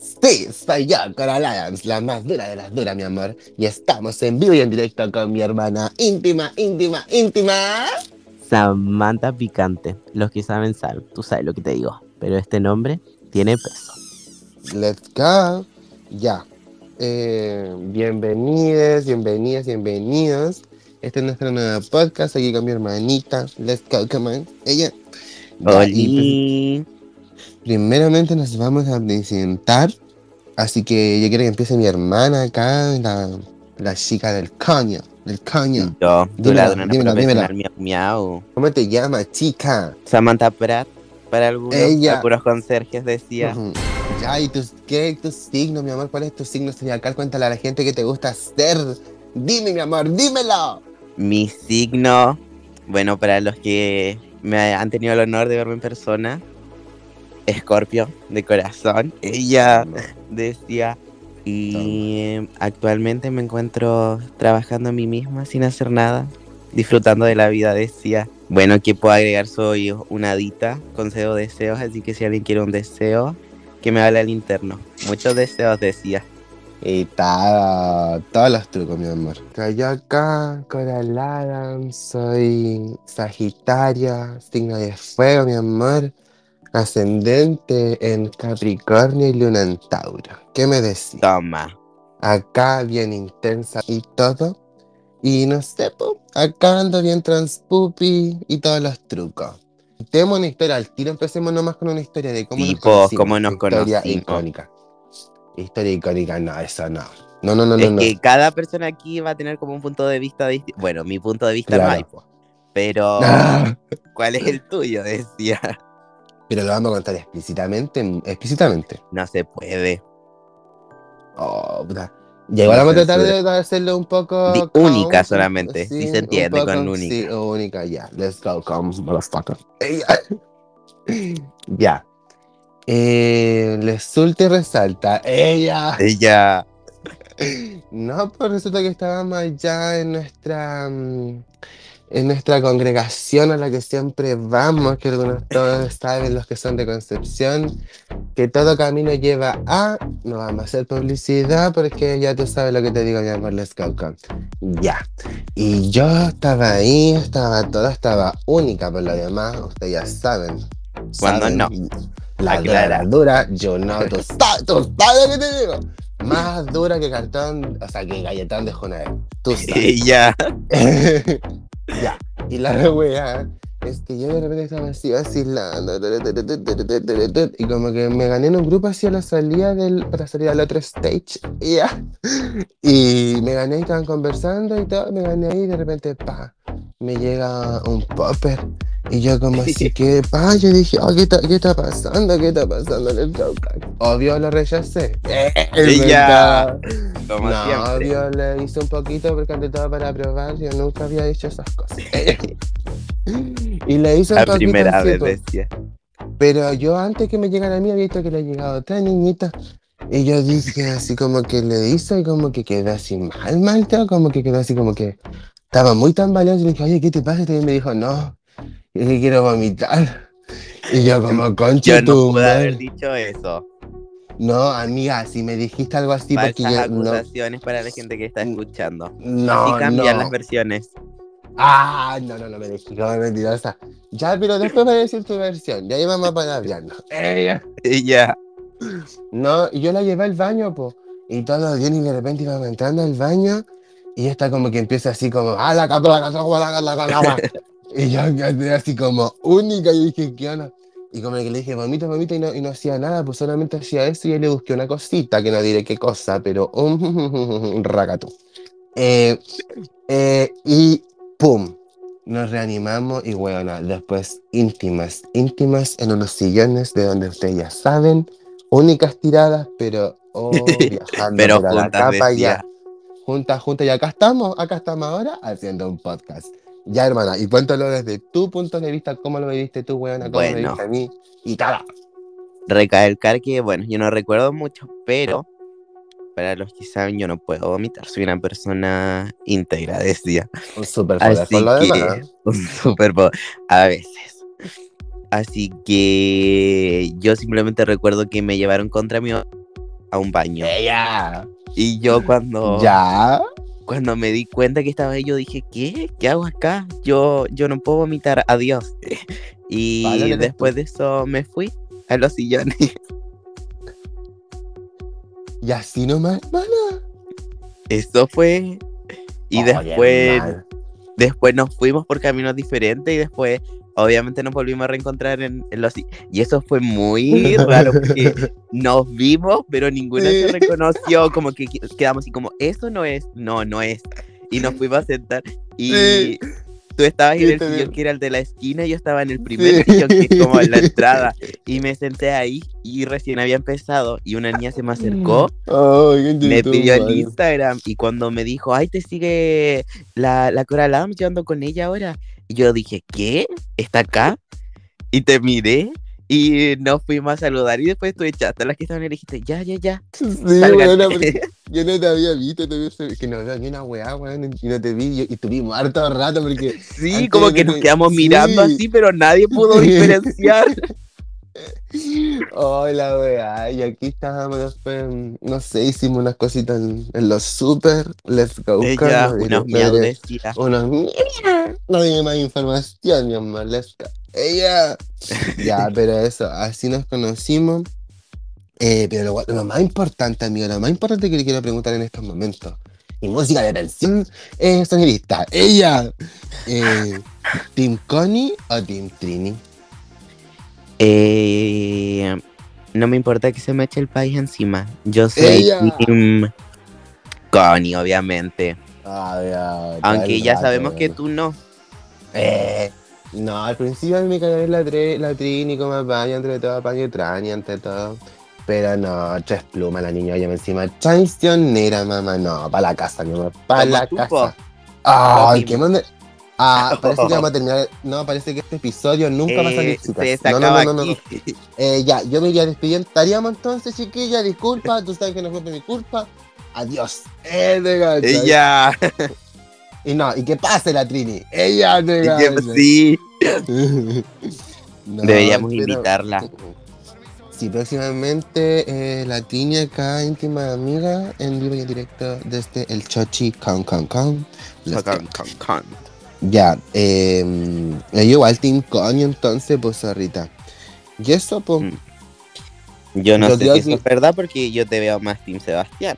Sí, soy yo, Coral Adams, la más dura de las duras, mi amor. Y estamos en vivo y en directo con mi hermana íntima, íntima, íntima. Samantha Picante. Los que saben saben, tú sabes lo que te digo. Pero este nombre tiene peso. Let's go. Ya. Eh, bienvenidos, bienvenidas, bienvenidos. Este es nuestro nuevo podcast aquí con mi hermanita. Let's go, come on. Ella. Oli. Primeramente nos vamos a presentar, así que yo quiero que empiece mi hermana acá, la, la chica del coño, del coño. Yo, Dímela, dímela, profesional miau miau. ¿Cómo te llamas, chica? Samantha Pratt, para algunos, Ella. algunos conserjes decía. Ujú. Ya, ¿y tus, qué tu signo, mi amor? ¿Cuál es tu signo zodiacal? Cuéntale a la gente que te gusta hacer. Dime, mi amor, dímelo. Mi signo, bueno, para los que me han tenido el honor de verme en persona, Escorpio, de corazón. Ella decía, y eh, actualmente me encuentro trabajando en mí misma sin hacer nada, disfrutando de la vida, decía. Bueno, que puedo agregar, soy una adita, concedo deseos, así que si alguien quiere un deseo, que me hable al interno. Muchos deseos, decía. Y tal, todos los trucos, mi amor. Yo acá, Coral Adams, soy Sagitaria, signo de fuego, mi amor. Ascendente en Capricornio y Luna en Tauro. ¿Qué me decís? Toma. Acá bien intensa y todo. Y no sé, po, acá ando bien transpupi y todos los trucos. Tenemos una historia al tiro, empecemos nomás con una historia de cómo nos conocimos. cómo nos Historia conocimos. icónica. Historia icónica, no, eso no. No, no, no, no. es no. que cada persona aquí va a tener como un punto de vista distinto. Bueno, mi punto de vista Claro. no hay, po. Pero, ¿cuál es el tuyo? Decía. Pero lo vamos a contar explícitamente, explícitamente. No se puede. Oh, puta. Ya igual vamos a tratar de, hacerlo un poco... Única solamente, sí se un entiende poco- con única. Sí, única, ya. Let's go, come, motherfucker. Ya. Eh, resulta y resalta. Ella. Ella. No, pues resulta que estábamos allá en nuestra mm, en nuestra congregación a la que siempre vamos, que algunos todos saben los que son de Concepción, que todo camino lleva a, no vamos a hacer publicidad porque ya tú sabes lo que te digo, mi amor, let's go. Ya. Y yo estaba ahí, estaba toda, estaba única por lo demás, ustedes ya saben. Cuando no. La dura, Aclara. la dura, yo no, tú sabes, tú sabes lo que te digo. Más dura que cartón, o sea, que galletón de Jonael. Tú sabes. Ella. ya. Y la wea es que yo de repente estaba así vacilando. Y como que me gané en un grupo así a la salida del, para salir al otro stage. Ya. Y me gané estaban conversando y todo. Me gané ahí y de repente, pa, me llega un popper. Y yo como así que, pa, yo dije, oh, ¿qué, está, ¿qué está pasando? ¿Qué está pasando en el showcase? Obvio lo rechacé. Ella. Como no, siempre. obvio le hice un poquito porque ante todo para probar, yo nunca había hecho esas cosas. y le hice un La poquito primera así, vez pues. decía. Pero yo antes que me llegara a mí había visto que le ha llegado otra niñita. Y yo dije así como que le hice y como que quedó así mal, mal, como que quedó así como que estaba muy tambaleado y le dije, oye, ¿qué te pasa? Y me dijo, no, es que quiero vomitar. Y yo como, concha Yo no tu pude madre". haber dicho eso. No, amiga, si me dijiste algo así porque Falsas yo no, acusaciones para la gente que está escuchando. no, Así cambian no. las versiones. Ah, no, no, no me dijiste, como mentirosa. Ya, pero después a decir tu versión, ya íbamos a palabrearnos. Ella. Ella. No, y yo la llevé al baño, po. Y todo bien, y de repente íbamos entrando al baño, y esta como que empieza así como, ah, la la cato, la cato, la cato, la cato". Y yo quedé así como única, y dije, ¿qué onda? Y como que le dije, vomita, vomita, y no, y no hacía nada, pues solamente hacía eso, y yo le busqué una cosita, que no diré qué cosa, pero un racatú. Eh, eh, y pum, nos reanimamos, y bueno, después íntimas, íntimas en unos sillones de donde ustedes ya saben, únicas tiradas, pero oh, viajando Pero la capa ya. Juntas, juntas, y acá estamos, acá estamos ahora haciendo un podcast. Ya, hermana, y cuéntalo desde tu punto de vista, cómo lo viviste tú, weona, cómo Bueno. viste a mí, y tal. Recalcar que, bueno, yo no recuerdo mucho, pero para los que saben, yo no puedo vomitar. Soy una persona íntegra, decía. Un super poder Así por lo que, demás. un super po- a veces. Así que yo simplemente recuerdo que me llevaron contra mi a un baño. Ella. Y yo cuando, Ya. cuando me di cuenta que estaba ahí, yo dije, ¿qué? ¿Qué hago acá? Yo, yo no puedo vomitar, adiós. Y Vale, después de eso me fui a los sillones. Y así nomás, hermana. Eso fue. Y después, después nos fuimos por caminos diferentes y después, obviamente, nos volvimos a reencontrar en, en los. Y eso fue muy raro porque nos vimos, pero ninguna se reconoció. Como que que- quedamos así, como, eso no es, no, no es. Y nos fuimos a sentar y. Tú estabas en Sí, el también. sillón que era el de la esquina y yo estaba en el primer Sí. sillón que es como en la entrada. Y me senté ahí y recién había empezado y una niña se me acercó qué me pidió el. Instagram y cuando me dijo, ay, te sigue la, la Cora Lam, yo ando con ella ahora. Y yo dije, ¿qué? ¿Está acá? Y te miré y nos fuimos a saludar y después tú echaste a las que estaban y dijiste, ya, ya, ya. Sí, sálgate". bueno, yo no te había visto, te había- que no veo ni una weá, weón, y no te vi, y, estuvimos harto rato porque sí, como que nos quedamos sí. mirando así, pero nadie pudo diferenciar. Hola, weá. Y aquí estábamos mm, no sé, hicimos unas cositas en, en los super. Let's go. Ella, buscarlo, unos decía. Unos mierda. No dime más información, mi amor. Let's go. Ella. ya, pero eso, así nos conocimos. Eh, pero lo, lo más importante, amigo, lo más importante que le quiero preguntar en estos momentos. Y música de tensión, eh, sonidista. Ella. Eh, ¿Team Connie o Team Trini? Eh, no me importa que se me eche el país encima. Yo soy. Team Connie, obviamente. Ah, ya, Aunque ya rato, sabemos que tú no. Eh, no, al principio a mí me caía la, tre- la Trini como apaña entre todo, apaña y ante todo. Pero no, tres plumas la niña, oye, encima traicionera, mamá, no, para la casa, mi amor, para la casa. Ay, qué mande. Ah, parece que vamos a terminar. No, parece que este episodio nunca va a salir, Eh, chicas. se No, no, no, no, no. Eh, ya, yo me iría despidiendo. Estaríamos entonces, chiquilla, disculpa, tú sabes que no fue mi culpa. Adiós. Eh. Ella. Y no, y que pase la Trini. Ella que, cachai. sí, No, deberíamos pero- invitarla. Sí, próximamente eh, la Trini acá, íntima amiga, en vivo y en directo desde el Chochi Con Con Con. Let's go. Con, con, con. Ya, eh, yo igual Team Connie entonces, pues ahorita. Y eso, pues, Mm. Yo no Yo sé si eso es verdad porque yo te veo más Team Sebastián.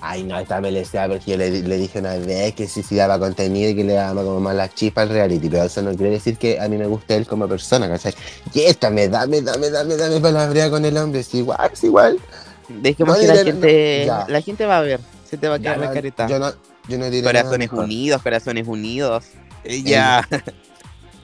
ay no, esta me le sea porque yo le, le dije una vez que sí, sí daba contenido y que le daba como más la chispa al reality, pero eso no quiere decir que a mí me guste él como persona, ¿cachai? Y esta me da, me da, me da, me da, me palabrea con el hombre, es igual, es igual. Dejemos No que la gente, no, la gente va a ver. Se te va a quedar la careta. Yo no, yo no diré Corazones nada unidos, corazones unidos. Ella.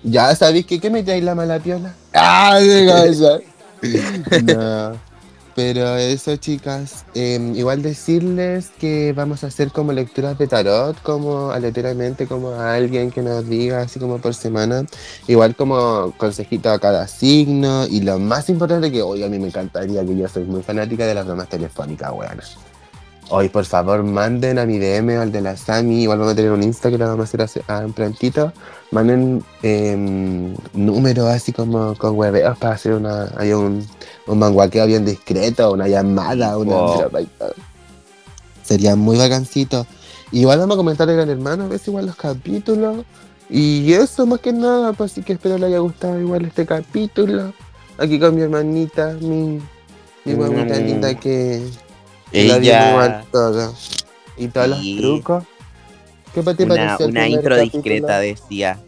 Ya sabéis que, ¿qué me trae la mala piola? ¡Ah, de casa! no. Pero eso, chicas, eh, igual decirles que vamos a hacer como lecturas de tarot, como aleatoriamente, como a alguien que nos diga, así como por semana, igual como consejito a cada signo, y lo más importante que hoy a mí me encantaría, que yo soy muy fanática de las bromas telefónicas, weón. Hoy, por favor, manden a mi DM o al de la Sami, igual vamos a tener un Insta que lo vamos a hacer hace, ah, prontito, manden em, números así como con hueveos para hacer una, hay un, un manguaqueo bien discreto, una llamada, una Wow. Sería muy vacancito. Igual vamos a comentar el Gran Hermano, a veces igual los capítulos. Y eso más que nada, pues así que espero le haya gustado igual este capítulo. Aquí con mi hermanita, mi, mi mamita Mm. linda que, Ella. todo. Y todos los trucos. ¿Qué pa- te Una, intro capítulo? discreta decía.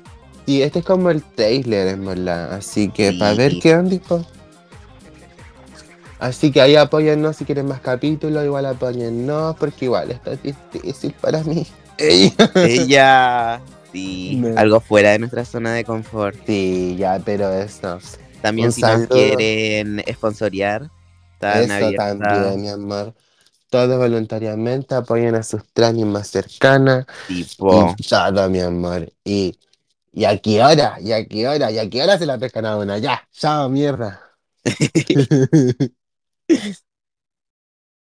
Sí, este es como el trailer, en verdad. Así que Sí. para ver qué onda. Así que ahí apóyennos si quieren más capítulos, igual apóyennos, porque igual esto es difícil para mí. Ella. Sí, algo fuera de nuestra zona de confort. Sí, ya, pero eso. También Un si nos quieren sponsorear, están Eso abiertas. también, mi amor. Todo voluntariamente, apoyen a sus tranis más cercanas. Tipo, Y todo, mi amor. Y, y a qué hora, y a qué hora, y a qué hora se la pescan a una. Ya, chao, mierda.